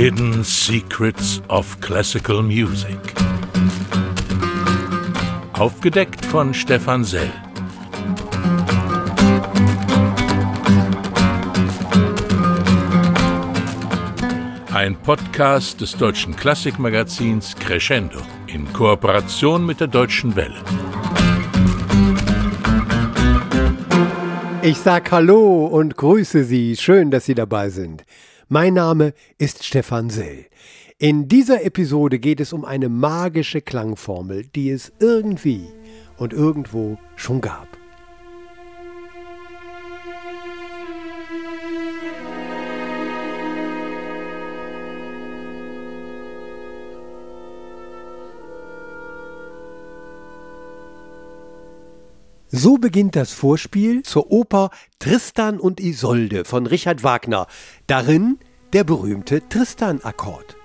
Hidden Secrets of Classical Music. Aufgedeckt von Stefan Sell. Ein Podcast des deutschen Klassikmagazins Crescendo in Kooperation mit der Deutschen Welle. Ich sag Hallo und grüße Sie. Schön, dass Sie dabei sind. Mein Name ist Stefan Sell. In dieser Episode geht es um eine magische Klangformel, die es irgendwie und irgendwo schon gab. So beginnt das Vorspiel zur Oper Tristan und Isolde von Richard Wagner. Darin der berühmte Tristan-Akkord.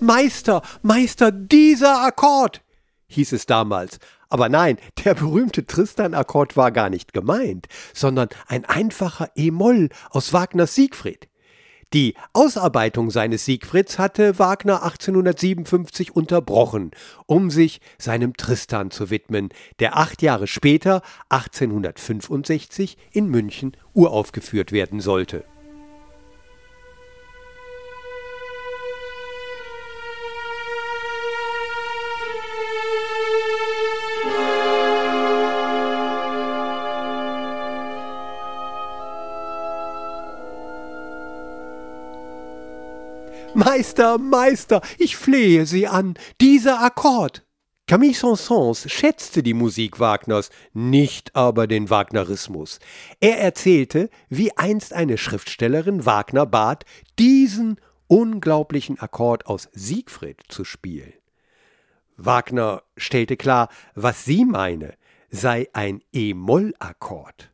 Meister, Meister, dieser Akkord, hieß es damals. Aber nein, der berühmte Tristan-Akkord war gar nicht gemeint, sondern ein einfacher E-Moll aus Wagners Siegfried. Die Ausarbeitung seines Siegfrieds hatte Wagner 1857 unterbrochen, um sich seinem Tristan zu widmen, der acht Jahre später, 1865, in München uraufgeführt werden sollte. Meister, Meister, ich flehe Sie an, dieser Akkord. Camille Saint-Saëns schätzte die Musik Wagners, nicht aber den Wagnerismus. Er erzählte, wie einst eine Schriftstellerin Wagner bat, diesen unglaublichen Akkord aus Siegfried zu spielen. Wagner stellte klar, was sie meine, sei ein E-Moll-Akkord.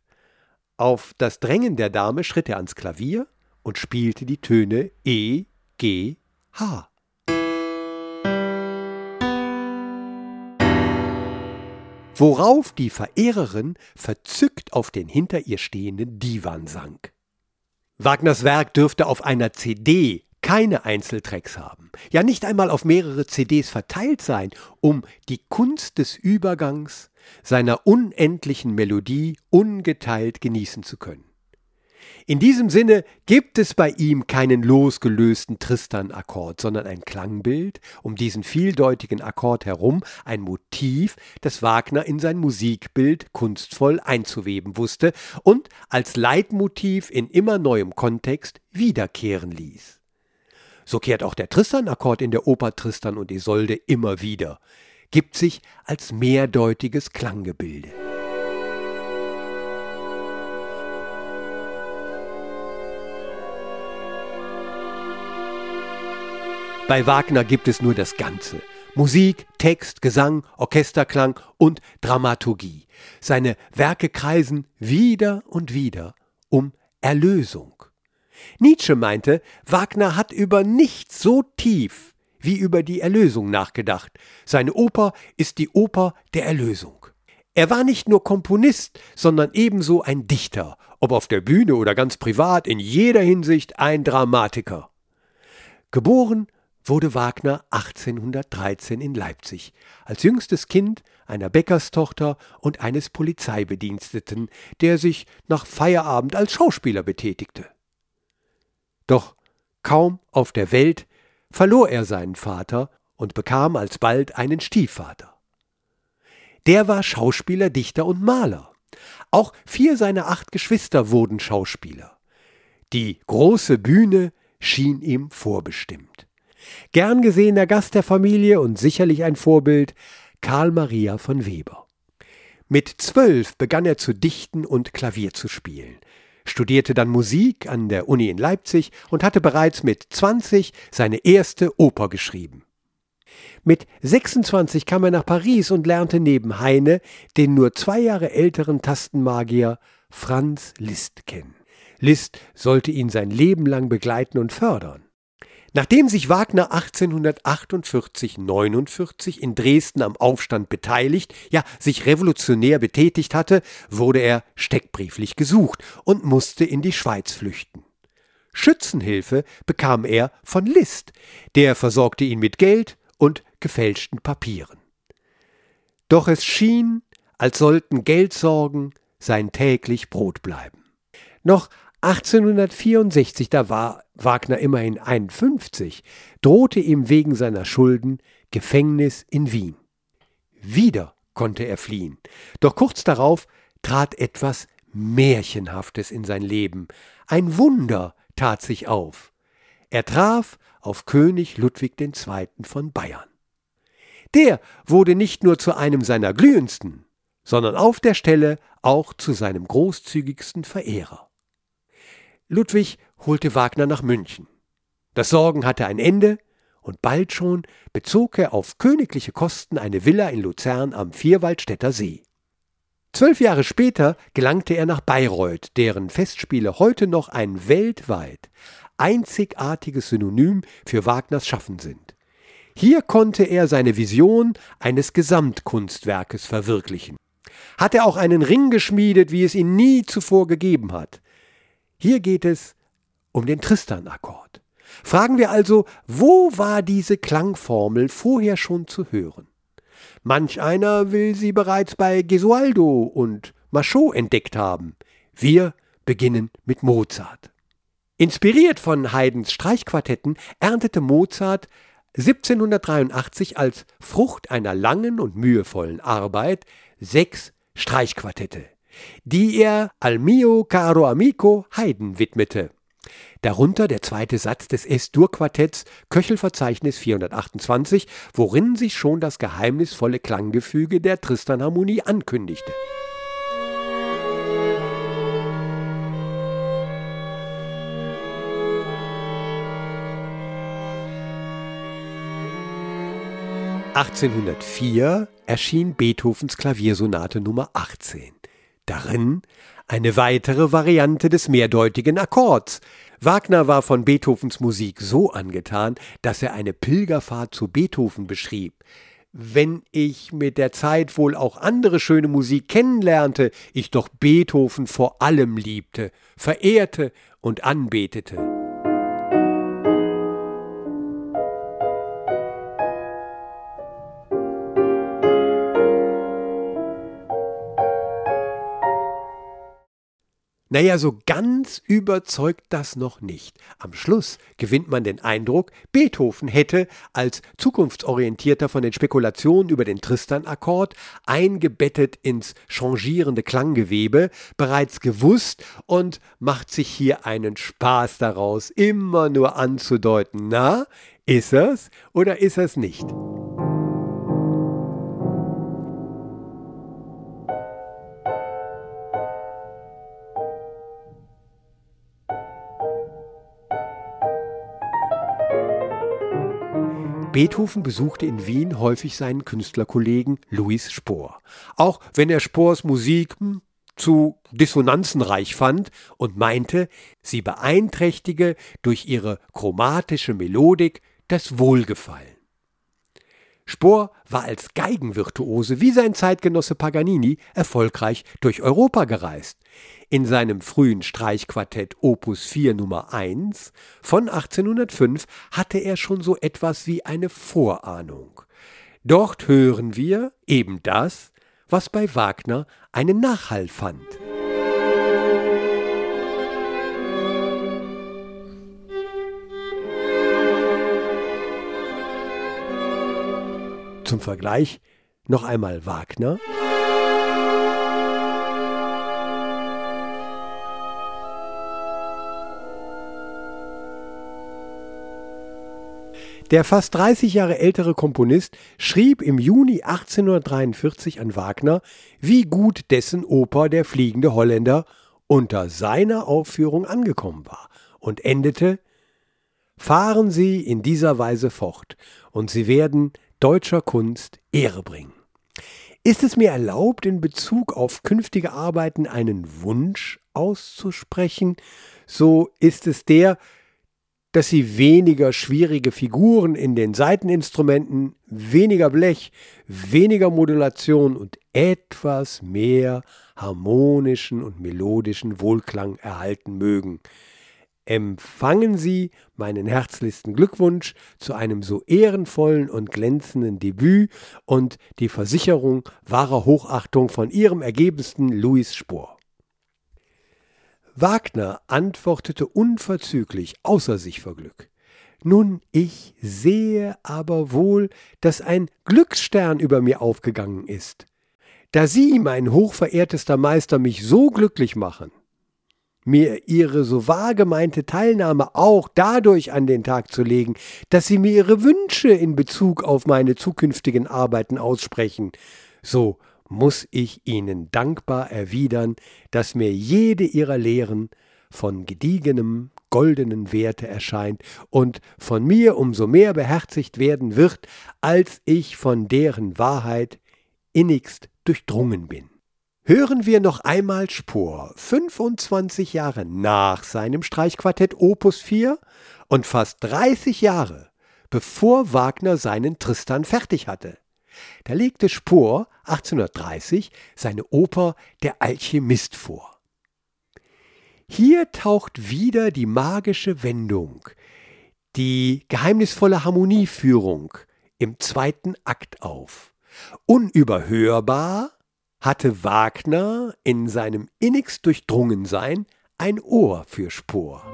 Auf das Drängen der Dame schritt er ans Klavier und spielte die Töne E, G, H. Worauf die Verehrerin verzückt auf den hinter ihr stehenden Divan sank. Wagners Werk dürfte auf einer CD keine Einzeltracks haben, ja nicht einmal auf mehrere CDs verteilt sein, um die Kunst des Übergangs seiner unendlichen Melodie ungeteilt genießen zu können. In diesem Sinne gibt es bei ihm keinen losgelösten Tristan-Akkord, sondern ein Klangbild, um diesen vieldeutigen Akkord herum, ein Motiv, das Wagner in sein Musikbild kunstvoll einzuweben wusste und als Leitmotiv in immer neuem Kontext wiederkehren ließ. So kehrt auch der Tristan-Akkord in der Oper Tristan und Isolde immer wieder, gibt sich als mehrdeutiges Klanggebilde. Bei Wagner gibt es nur das Ganze. Musik, Text, Gesang, Orchesterklang und Dramaturgie. Seine Werke kreisen wieder und wieder um Erlösung. Nietzsche meinte, Wagner hat über nichts so tief wie über die Erlösung nachgedacht. Seine Oper ist die Oper der Erlösung. Er war nicht nur Komponist, sondern ebenso ein Dichter, ob auf der Bühne oder ganz privat, in jeder Hinsicht ein Dramatiker. Geboren wurde Wagner 1813 in Leipzig als jüngstes Kind einer Bäckerstochter und eines Polizeibediensteten, der sich nach Feierabend als Schauspieler betätigte. Doch kaum auf der Welt verlor er seinen Vater und bekam alsbald einen Stiefvater. Der war Schauspieler, Dichter und Maler. Auch vier seiner acht Geschwister wurden Schauspieler. Die große Bühne schien ihm vorbestimmt. Gern gesehener Gast der Familie und sicherlich ein Vorbild, Karl Maria von Weber. Mit zwölf begann er zu dichten und Klavier zu spielen, studierte dann Musik an der Uni in Leipzig und hatte bereits mit 20 seine erste Oper geschrieben. Mit 26 kam er nach Paris und lernte neben Heine den nur zwei Jahre älteren Tastenmagier Franz Liszt kennen. Liszt sollte ihn sein Leben lang begleiten und fördern. Nachdem sich Wagner 1848-49 in Dresden am Aufstand beteiligt, ja sich revolutionär betätigt hatte, wurde er steckbrieflich gesucht und musste in die Schweiz flüchten. Schützenhilfe bekam er von Liszt, der versorgte ihn mit Geld und gefälschten Papieren. Doch es schien, als sollten Geldsorgen sein täglich Brot bleiben. Noch 1864, da war Wagner immerhin 51, drohte ihm wegen seiner Schulden Gefängnis in Wien. Wieder konnte er fliehen, doch kurz darauf trat etwas Märchenhaftes in sein Leben. Ein Wunder tat sich auf. Er traf auf König Ludwig II. von Bayern. Der wurde nicht nur zu einem seiner glühendsten, sondern auf der Stelle auch zu seinem großzügigsten Verehrer. Ludwig holte Wagner nach München. Das Sorgen hatte ein Ende, und bald schon bezog er auf königliche Kosten eine Villa in Luzern am Vierwaldstätter See. Zwölf Jahre später gelangte er nach Bayreuth, deren Festspiele heute noch ein weltweit einzigartiges Synonym für Wagners Schaffen sind. Hier konnte er seine Vision eines Gesamtkunstwerkes verwirklichen. Hat er auch einen Ring geschmiedet, wie es ihn nie zuvor gegeben hat. Hier geht es um den Tristan-Akkord. Fragen wir also, wo war diese Klangformel vorher schon zu hören? Manch einer will sie bereits bei Gesualdo und Machot entdeckt haben. Wir beginnen mit Mozart. Inspiriert von Haydns Streichquartetten erntete Mozart 1783 als Frucht einer langen und mühevollen Arbeit sechs Streichquartette die er Al mio caro amico Haydn widmete. Darunter der zweite Satz des S-Dur-Quartetts Köchelverzeichnis 428, worin sich schon das geheimnisvolle Klanggefüge der Tristan-Harmonie ankündigte. (1804) erschien Beethovens Klaviersonate Nummer 18. Darin eine weitere Variante des mehrdeutigen Akkords. Wagner war von Beethovens Musik so angetan, dass er eine Pilgerfahrt zu Beethoven beschrieb. Wenn ich mit der Zeit wohl auch andere schöne Musik kennenlernte, ich doch Beethoven vor allem liebte, verehrte und anbetete. Naja, so ganz überzeugt das noch nicht. Am Schluss gewinnt man den Eindruck, Beethoven hätte als zukunftsorientierter von den Spekulationen über den Tristan-Akkord, eingebettet ins changierende Klanggewebe, bereits gewusst und macht sich hier einen Spaß daraus, immer nur anzudeuten, na, ist er's oder ist er's nicht? Beethoven besuchte in Wien häufig seinen Künstlerkollegen Louis Spohr. Auch wenn er Spohrs Musik hm, zu dissonanzenreich fand und meinte, sie beeinträchtige durch ihre chromatische Melodik das Wohlgefallen. Spohr war als Geigenvirtuose wie sein Zeitgenosse Paganini erfolgreich durch Europa gereist. In seinem frühen Streichquartett Opus 4 Nummer 1 von 1805 hatte er schon so etwas wie eine Vorahnung. Dort hören wir eben das, was bei Wagner einen Nachhall fand. Zum Vergleich noch einmal Wagner. Der fast 30 Jahre ältere Komponist schrieb im Juni 1843 an Wagner, wie gut dessen Oper Der fliegende Holländer unter seiner Aufführung angekommen war und endete Fahren Sie in dieser Weise fort, und Sie werden deutscher Kunst Ehre bringen. Ist es mir erlaubt, in Bezug auf künftige Arbeiten einen Wunsch auszusprechen, so ist es der, dass sie weniger schwierige Figuren in den Saiteninstrumenten, weniger Blech, weniger Modulation und etwas mehr harmonischen und melodischen Wohlklang erhalten mögen. Empfangen Sie meinen herzlichsten Glückwunsch zu einem so ehrenvollen und glänzenden Debüt und die Versicherung wahrer Hochachtung von Ihrem ergebensten Louis Spohr. Wagner antwortete unverzüglich außer sich vor Glück. Nun, ich sehe aber wohl, dass ein Glücksstern über mir aufgegangen ist. Da Sie, mein hochverehrtester Meister, mich so glücklich machen, mir Ihre so wahr gemeinte Teilnahme auch dadurch an den Tag zu legen, dass Sie mir Ihre Wünsche in Bezug auf meine zukünftigen Arbeiten aussprechen, so muss ich Ihnen dankbar erwidern, dass mir jede Ihrer Lehren von gediegenem, goldenen Werte erscheint und von mir umso mehr beherzigt werden wird, als ich von deren Wahrheit innigst durchdrungen bin. Hören wir noch einmal Spohr, 25 Jahre nach seinem Streichquartett Opus 4 und fast 30 Jahre bevor Wagner seinen Tristan fertig hatte. Da legte Spohr 1830 seine Oper Der Alchemist vor. Hier taucht wieder die magische Wendung, die geheimnisvolle Harmonieführung im zweiten Akt auf. Unüberhörbar hatte Wagner in seinem innigst Durchdrungensein ein Ohr für Spohr.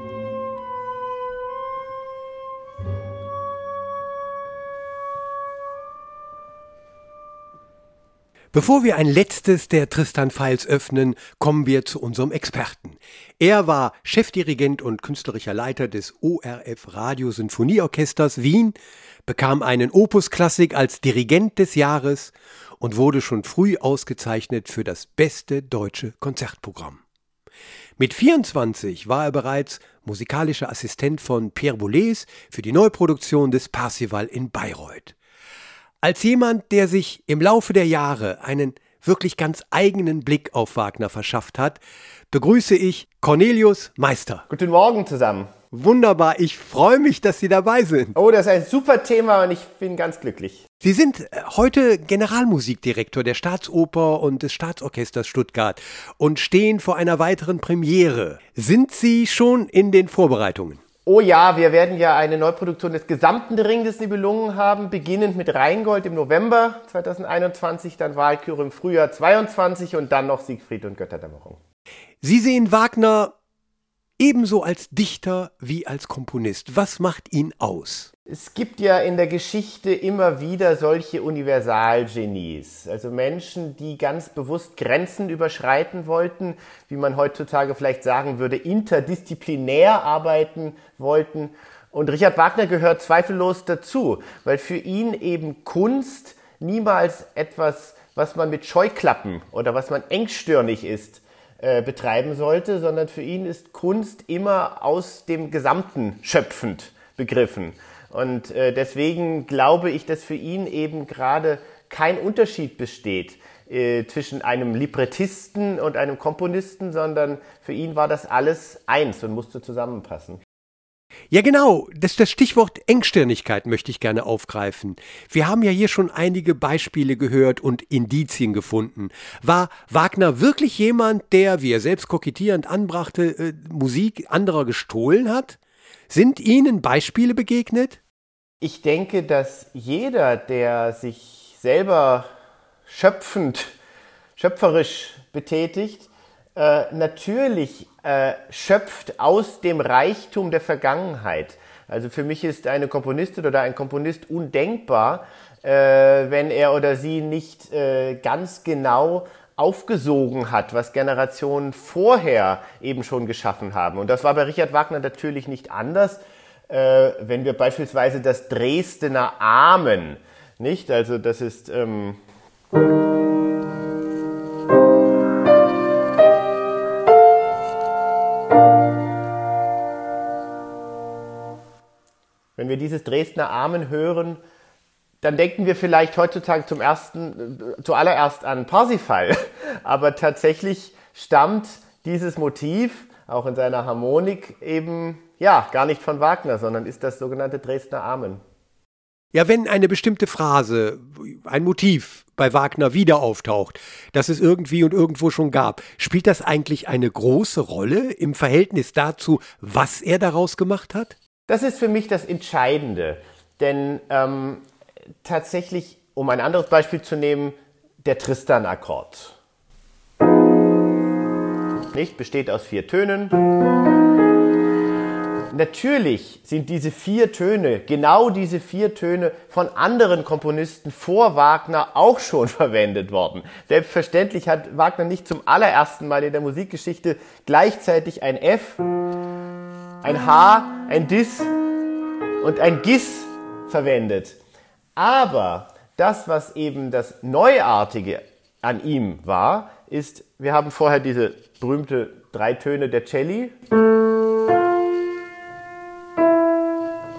Bevor wir ein letztes der Tristan Files öffnen, kommen wir zu unserem Experten. Er war Chefdirigent und künstlerischer Leiter des ORF Radio Sinfonieorchesters Wien, bekam einen Opus Klassik als Dirigent des Jahres und wurde schon früh ausgezeichnet für das beste deutsche Konzertprogramm. Mit 24 war er bereits musikalischer Assistent von Pierre Boulez für die Neuproduktion des Parsival in Bayreuth. Als jemand, der sich im Laufe der Jahre einen wirklich ganz eigenen Blick auf Wagner verschafft hat, begrüße ich Cornelius Meister. Guten Morgen zusammen. Wunderbar, ich freue mich, dass Sie dabei sind. Oh, das ist ein super Thema und ich bin ganz glücklich. Sie sind äh, heute Generalmusikdirektor der Staatsoper und des Staatsorchesters Stuttgart und stehen vor einer weiteren Premiere. Sind Sie schon in den Vorbereitungen? Oh ja, wir werden ja eine Neuproduktion des gesamten Ring des Nibelungen haben, beginnend mit Rheingold im November 2021, dann Wahlküre im Frühjahr 22 und dann noch Siegfried und Götterdämmerung. Sie sehen Wagner ebenso als Dichter wie als Komponist. Was macht ihn aus? Es gibt ja in der Geschichte immer wieder solche Universalgenies, also Menschen, die ganz bewusst Grenzen überschreiten wollten, wie man heutzutage vielleicht sagen würde, interdisziplinär arbeiten wollten. Und Richard Wagner gehört zweifellos dazu, weil für ihn eben Kunst niemals etwas, was man mit Scheuklappen oder was man engstirnig ist, äh, betreiben sollte, sondern für ihn ist Kunst immer aus dem Gesamten schöpfend begriffen. Und äh, deswegen glaube ich, dass für ihn eben gerade kein Unterschied besteht äh, zwischen einem Librettisten und einem Komponisten, sondern für ihn war das alles eins und musste zusammenpassen. Ja, genau. Das, das Stichwort Engstirnigkeit möchte ich gerne aufgreifen. Wir haben ja hier schon einige Beispiele gehört und Indizien gefunden. War Wagner wirklich jemand, der, wie er selbst kokettierend anbrachte, äh, Musik anderer gestohlen hat? Sind Ihnen Beispiele begegnet? Ich denke, dass jeder, der sich selber schöpfend, schöpferisch betätigt, äh, natürlich äh, schöpft aus dem Reichtum der Vergangenheit. Also für mich ist eine Komponistin oder ein Komponist undenkbar, äh, wenn er oder sie nicht äh, ganz genau aufgesogen hat, was Generationen vorher eben schon geschaffen haben. Und das war bei Richard Wagner natürlich nicht anders äh, wenn wir beispielsweise das Dresdner Amen, nicht? Also das ist ähm, Wenn wir dieses Dresdner Amen hören, dann denken wir vielleicht heutzutage zum ersten, äh, zuallererst an Parsifal. Aber tatsächlich stammt dieses Motiv auch in seiner Harmonik eben, ja, gar nicht von Wagner, sondern ist das sogenannte Dresdner Amen. Ja, wenn eine bestimmte Phrase, ein Motiv bei Wagner wieder auftaucht, das es irgendwie und irgendwo schon gab, spielt das eigentlich eine große Rolle im Verhältnis dazu, was er daraus gemacht hat? Das ist für mich das Entscheidende. Denn ähm, tatsächlich, um ein anderes Beispiel zu nehmen, der Tristan-Akkord. Nicht? Besteht aus vier Tönen. Natürlich sind diese vier Töne, genau diese vier Töne von anderen Komponisten vor Wagner auch schon verwendet worden. Selbstverständlich hat Wagner nicht zum allerersten Mal in der Musikgeschichte gleichzeitig ein F, ein H, ein Dis und ein Gis verwendet. Aber das, was eben das Neuartige an ihm war, ist, wir haben vorher diese berühmte drei Töne der Celli.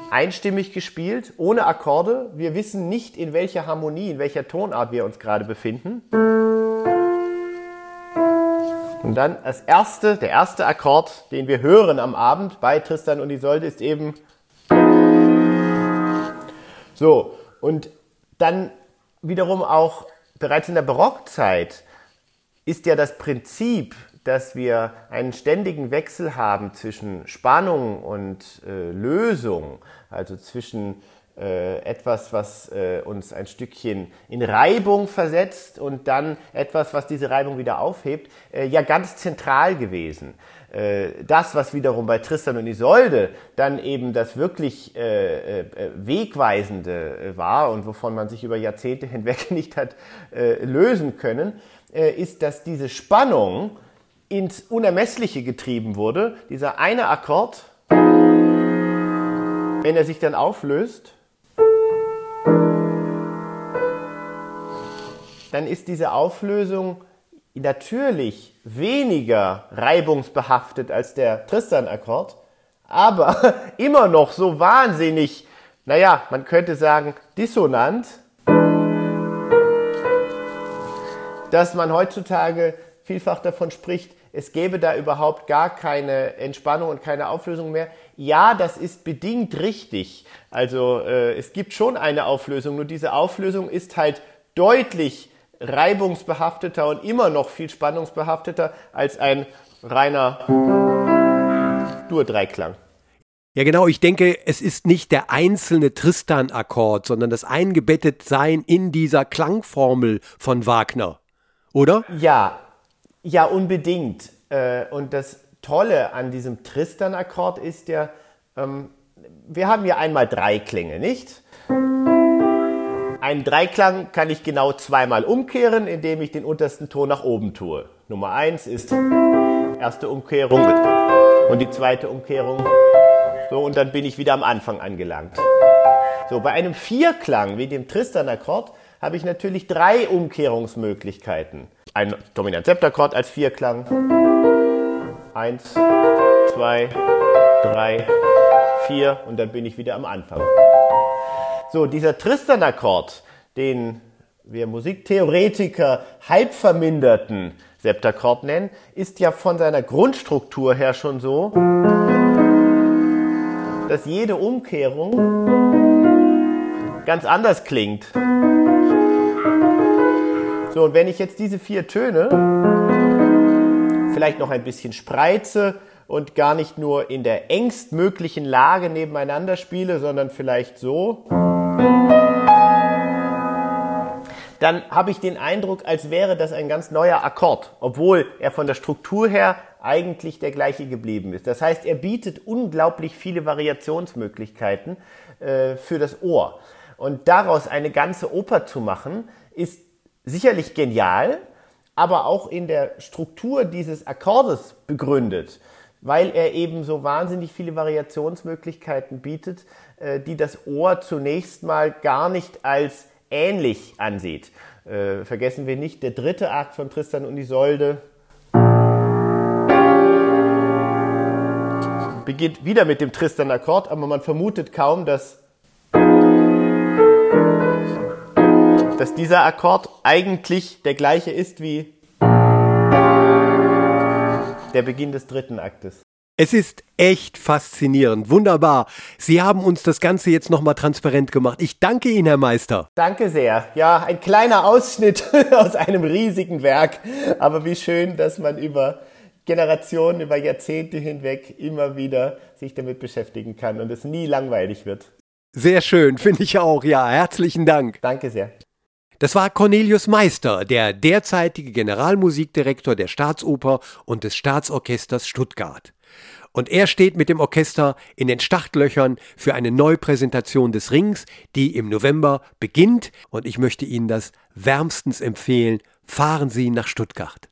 Einstimmig gespielt, ohne Akkorde. Wir wissen nicht, in welcher Harmonie, in welcher Tonart wir uns gerade befinden. Und dann das erste, der erste Akkord, den wir hören am Abend bei Tristan und Isolde, ist eben so. Und dann wiederum auch bereits in der Barockzeit ist ja das Prinzip, dass wir einen ständigen Wechsel haben zwischen Spannung und äh, Lösung, also zwischen äh, etwas, was äh, uns ein Stückchen in Reibung versetzt und dann etwas, was diese Reibung wieder aufhebt, äh, ja ganz zentral gewesen. Äh, das, was wiederum bei Tristan und Isolde dann eben das wirklich äh, Wegweisende war und wovon man sich über Jahrzehnte hinweg nicht hat lösen können, ist, dass diese Spannung ins Unermessliche getrieben wurde. Dieser eine Akkord, wenn er sich dann auflöst, dann ist diese Auflösung natürlich weniger reibungsbehaftet als der Tristan-Akkord, aber immer noch so wahnsinnig, naja, man könnte sagen, dissonant, dass man heutzutage vielfach davon spricht, es gäbe da überhaupt gar keine Entspannung und keine Auflösung mehr. Ja, das ist bedingt richtig. Also äh, es gibt schon eine Auflösung, nur diese Auflösung ist halt deutlich reibungsbehafteter und immer noch viel spannungsbehafteter als ein reiner Dur-Dreiklang. Ja, genau. Ich denke, es ist nicht der einzelne Tristan-Akkord, sondern das Eingebettetsein in dieser Klangformel von Wagner, oder? Ja, ja, unbedingt. Äh, und das Tolle an diesem Tristan-Akkord ist ja, ähm, wir haben ja einmal drei Klänge, nicht? Einen Dreiklang kann ich genau zweimal umkehren, indem ich den untersten Ton nach oben tue. Nummer eins ist erste Umkehrung und die zweite Umkehrung. So, und dann bin ich wieder am Anfang angelangt. So, bei einem Vierklang wie dem Tristan-Akkord habe ich natürlich drei Umkehrungsmöglichkeiten. Ein Dominant-Septakkord als Vierklang. Eins, zwei, drei, vier und dann bin ich wieder am Anfang. So, dieser Tristan-Akkord, den wir Musiktheoretiker halbverminderten Septakkord nennen, ist ja von seiner Grundstruktur her schon so, dass jede Umkehrung ganz anders klingt. So, und wenn ich jetzt diese vier Töne vielleicht noch ein bisschen spreize und gar nicht nur in der engstmöglichen Lage nebeneinander spiele, sondern vielleicht so, dann habe ich den Eindruck, als wäre das ein ganz neuer Akkord, obwohl er von der Struktur her eigentlich der gleiche geblieben ist. Das heißt, er bietet unglaublich viele Variationsmöglichkeiten äh, für das Ohr. Und daraus eine ganze Oper zu machen, ist sicherlich genial, aber auch in der Struktur dieses Akkordes begründet, weil er eben so wahnsinnig viele Variationsmöglichkeiten bietet, die das Ohr zunächst mal gar nicht als ähnlich ansieht. Äh, vergessen wir nicht, der dritte Akt von Tristan und Isolde beginnt wieder mit dem Tristan-Akkord, aber man vermutet kaum, dass, dass dieser Akkord eigentlich der gleiche ist wie der Beginn des dritten Aktes. Es ist echt faszinierend, wunderbar. Sie haben uns das Ganze jetzt nochmal transparent gemacht. Ich danke Ihnen, Herr Meister. Danke sehr. Ja, ein kleiner Ausschnitt aus einem riesigen Werk. Aber wie schön, dass man über Generationen, über Jahrzehnte hinweg immer wieder sich damit beschäftigen kann und es nie langweilig wird. Sehr schön, finde ich auch. Ja, herzlichen Dank. Danke sehr. Das war Cornelius Meister, der derzeitige Generalmusikdirektor der Staatsoper und des Staatsorchesters Stuttgart. Und er steht mit dem Orchester in den Startlöchern für eine Neupräsentation des Rings, die im November beginnt. Und ich möchte Ihnen das wärmstens empfehlen. Fahren Sie nach Stuttgart.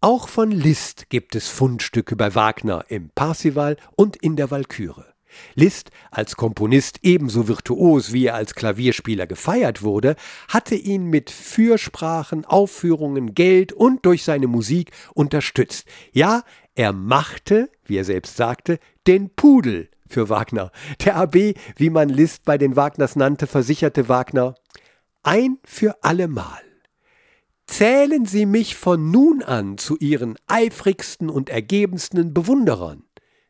Auch von Liszt gibt es Fundstücke bei Wagner im Parsival und in der Walküre. Liszt, als Komponist ebenso virtuos wie er als Klavierspieler gefeiert wurde, hatte ihn mit Fürsprachen, Aufführungen, Geld und durch seine Musik unterstützt. Ja, er machte, wie er selbst sagte, den Pudel für Wagner. Der AB, wie man Liszt bei den Wagners nannte, versicherte Wagner, ein für allemal. Zählen Sie mich von nun an zu Ihren eifrigsten und ergebensten Bewunderern.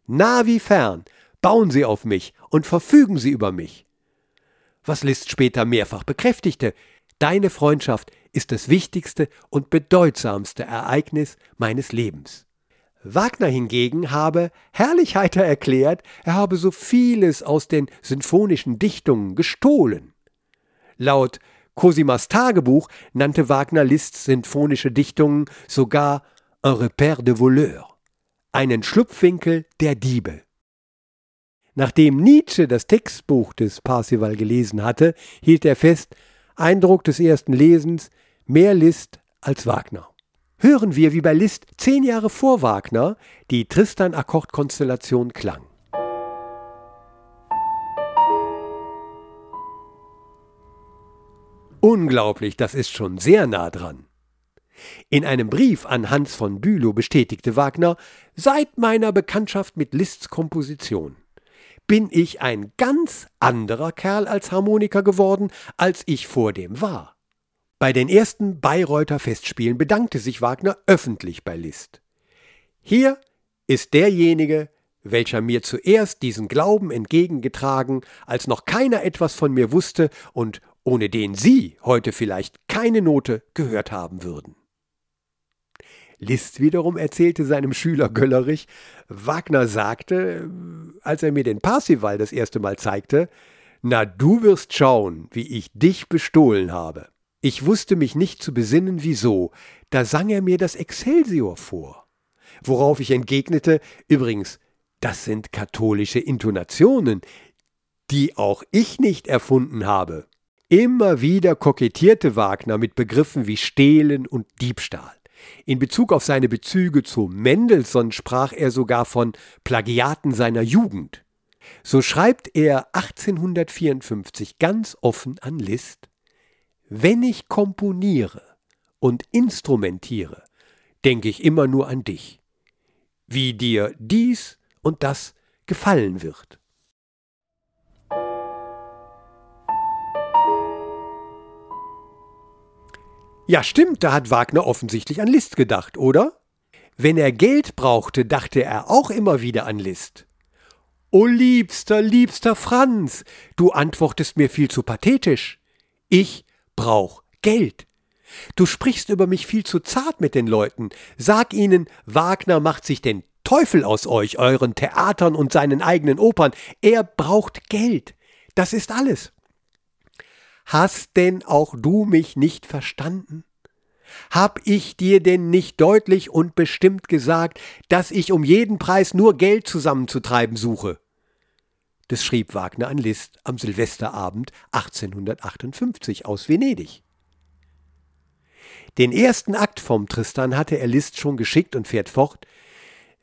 Nah wie fern, bauen Sie auf mich und verfügen Sie über mich. Was Liszt später mehrfach bekräftigte, deine Freundschaft ist das wichtigste und bedeutsamste Ereignis meines Lebens. Wagner hingegen habe herrlich heiter erklärt, er habe so vieles aus den sinfonischen Dichtungen gestohlen. Laut Cosimas Tagebuch nannte Wagner Liszt's sinfonische Dichtungen sogar un repère de voleurs, einen Schlupfwinkel der Diebe. Nachdem Nietzsche das Textbuch des Parsival gelesen hatte, hielt er fest, Eindruck des ersten Lesens, mehr Liszt als Wagner. Hören wir, wie bei Liszt zehn Jahre vor Wagner die Tristan-Akkordkonstellation klang. Unglaublich, das ist schon sehr nah dran. In einem Brief an Hans von Bülow bestätigte Wagner, seit meiner Bekanntschaft mit Liszt's Komposition bin ich ein ganz anderer Kerl als Harmoniker geworden, als ich vor dem war. Bei den ersten Bayreuther Festspielen bedankte sich Wagner öffentlich bei Liszt. Hier ist derjenige, welcher mir zuerst diesen Glauben entgegengetragen, als noch keiner etwas von mir wusste und ohne den Sie heute vielleicht keine Note gehört haben würden. Liszt wiederum erzählte seinem Schüler Göllerich, Wagner sagte, als er mir den Parsival das erste Mal zeigte, na du wirst schauen, wie ich dich bestohlen habe. Ich wusste mich nicht zu besinnen, wieso, da sang er mir das Excelsior vor. Worauf ich entgegnete, übrigens, das sind katholische Intonationen, die auch ich nicht erfunden habe. Immer wieder kokettierte Wagner mit Begriffen wie Stehlen und Diebstahl. In Bezug auf seine Bezüge zu Mendelssohn sprach er sogar von Plagiaten seiner Jugend. So schreibt er 1854 ganz offen an Liszt Wenn ich komponiere und instrumentiere, denke ich immer nur an dich, wie dir dies und das gefallen wird. Ja, stimmt, da hat Wagner offensichtlich an Liszt gedacht, oder? Wenn er Geld brauchte, dachte er auch immer wieder an Liszt. O liebster, liebster Franz, du antwortest mir viel zu pathetisch. Ich brauch Geld. Du sprichst über mich viel zu zart mit den Leuten. Sag ihnen, Wagner macht sich den Teufel aus euch, euren Theatern und seinen eigenen Opern. Er braucht Geld. Das ist alles. Hast denn auch du mich nicht verstanden? Hab ich dir denn nicht deutlich und bestimmt gesagt, dass ich um jeden Preis nur Geld zusammenzutreiben suche? Das schrieb Wagner an Liszt am Silvesterabend 1858 aus Venedig. Den ersten Akt vom Tristan hatte er Liszt schon geschickt und fährt fort.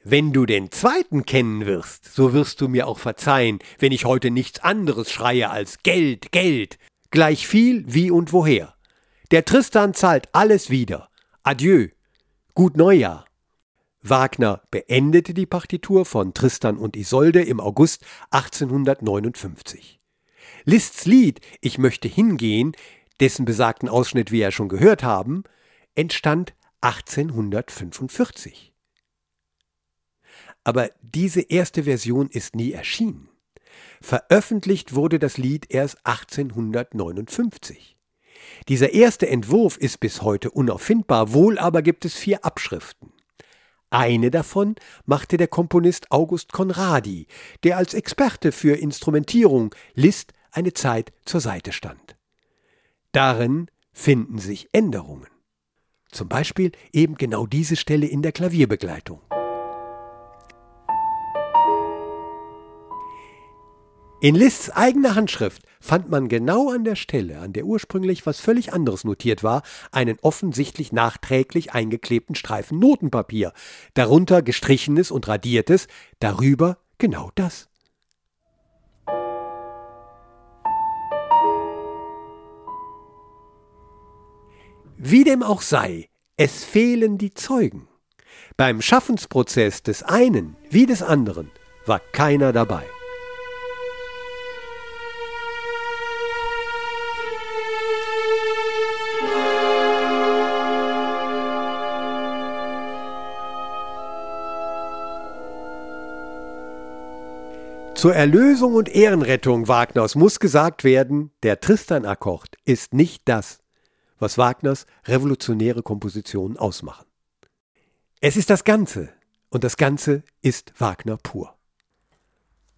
Wenn du den zweiten kennen wirst, so wirst du mir auch verzeihen, wenn ich heute nichts anderes schreie als Geld, Geld gleich viel wie und woher. Der Tristan zahlt alles wieder. Adieu. Gut Neujahr. Wagner beendete die Partitur von Tristan und Isolde im August 1859. Liszt's Lied Ich möchte hingehen, dessen besagten Ausschnitt wir ja schon gehört haben, entstand 1845. aber diese erste Version ist nie erschienen. Veröffentlicht wurde das Lied erst 1859. Dieser erste Entwurf ist bis heute unauffindbar, wohl aber gibt es vier Abschriften. Eine davon machte der Komponist August Conradi, der als Experte für Instrumentierung Liszt eine Zeit zur Seite stand. Darin finden sich Änderungen. Zum Beispiel eben genau diese Stelle in der Klavierbegleitung. In Liszts eigener Handschrift fand man genau an der Stelle, an der ursprünglich was völlig anderes notiert war, einen offensichtlich nachträglich eingeklebten Streifen Notenpapier, darunter gestrichenes und radiertes, darüber genau das. Wie dem auch sei, es fehlen die Zeugen. Beim Schaffensprozess des einen wie des anderen war keiner dabei. Zur Erlösung und Ehrenrettung Wagners muss gesagt werden, der Tristan-Akkord ist nicht das, was Wagners revolutionäre Kompositionen ausmachen. Es ist das Ganze, und das Ganze ist Wagner pur.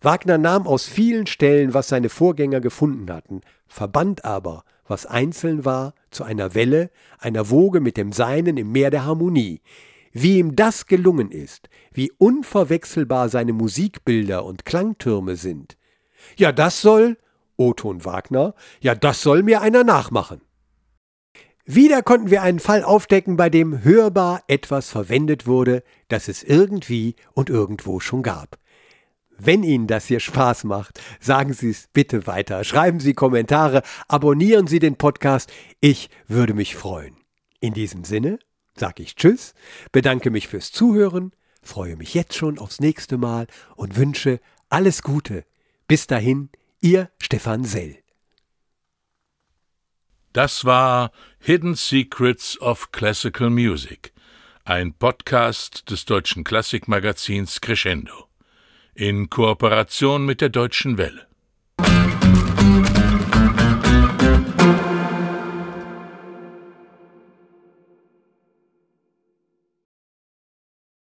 Wagner nahm aus vielen Stellen, was seine Vorgänger gefunden hatten, verband aber, was einzeln war, zu einer Welle, einer Woge mit dem Seinen im Meer der Harmonie, wie ihm das gelungen ist, wie unverwechselbar seine Musikbilder und Klangtürme sind. Ja, das soll, Oton Wagner, ja, das soll mir einer nachmachen. Wieder konnten wir einen Fall aufdecken, bei dem hörbar etwas verwendet wurde, das es irgendwie und irgendwo schon gab. Wenn Ihnen das hier Spaß macht, sagen Sie es bitte weiter. Schreiben Sie Kommentare, abonnieren Sie den Podcast. Ich würde mich freuen. In diesem Sinne, sage ich Tschüss, bedanke mich fürs Zuhören, freue mich jetzt schon aufs nächste Mal und wünsche alles Gute. Bis dahin, Ihr Stefan Sell. Das war Hidden Secrets of Classical Music, ein Podcast des deutschen Klassikmagazins Crescendo in Kooperation mit der Deutschen Welle.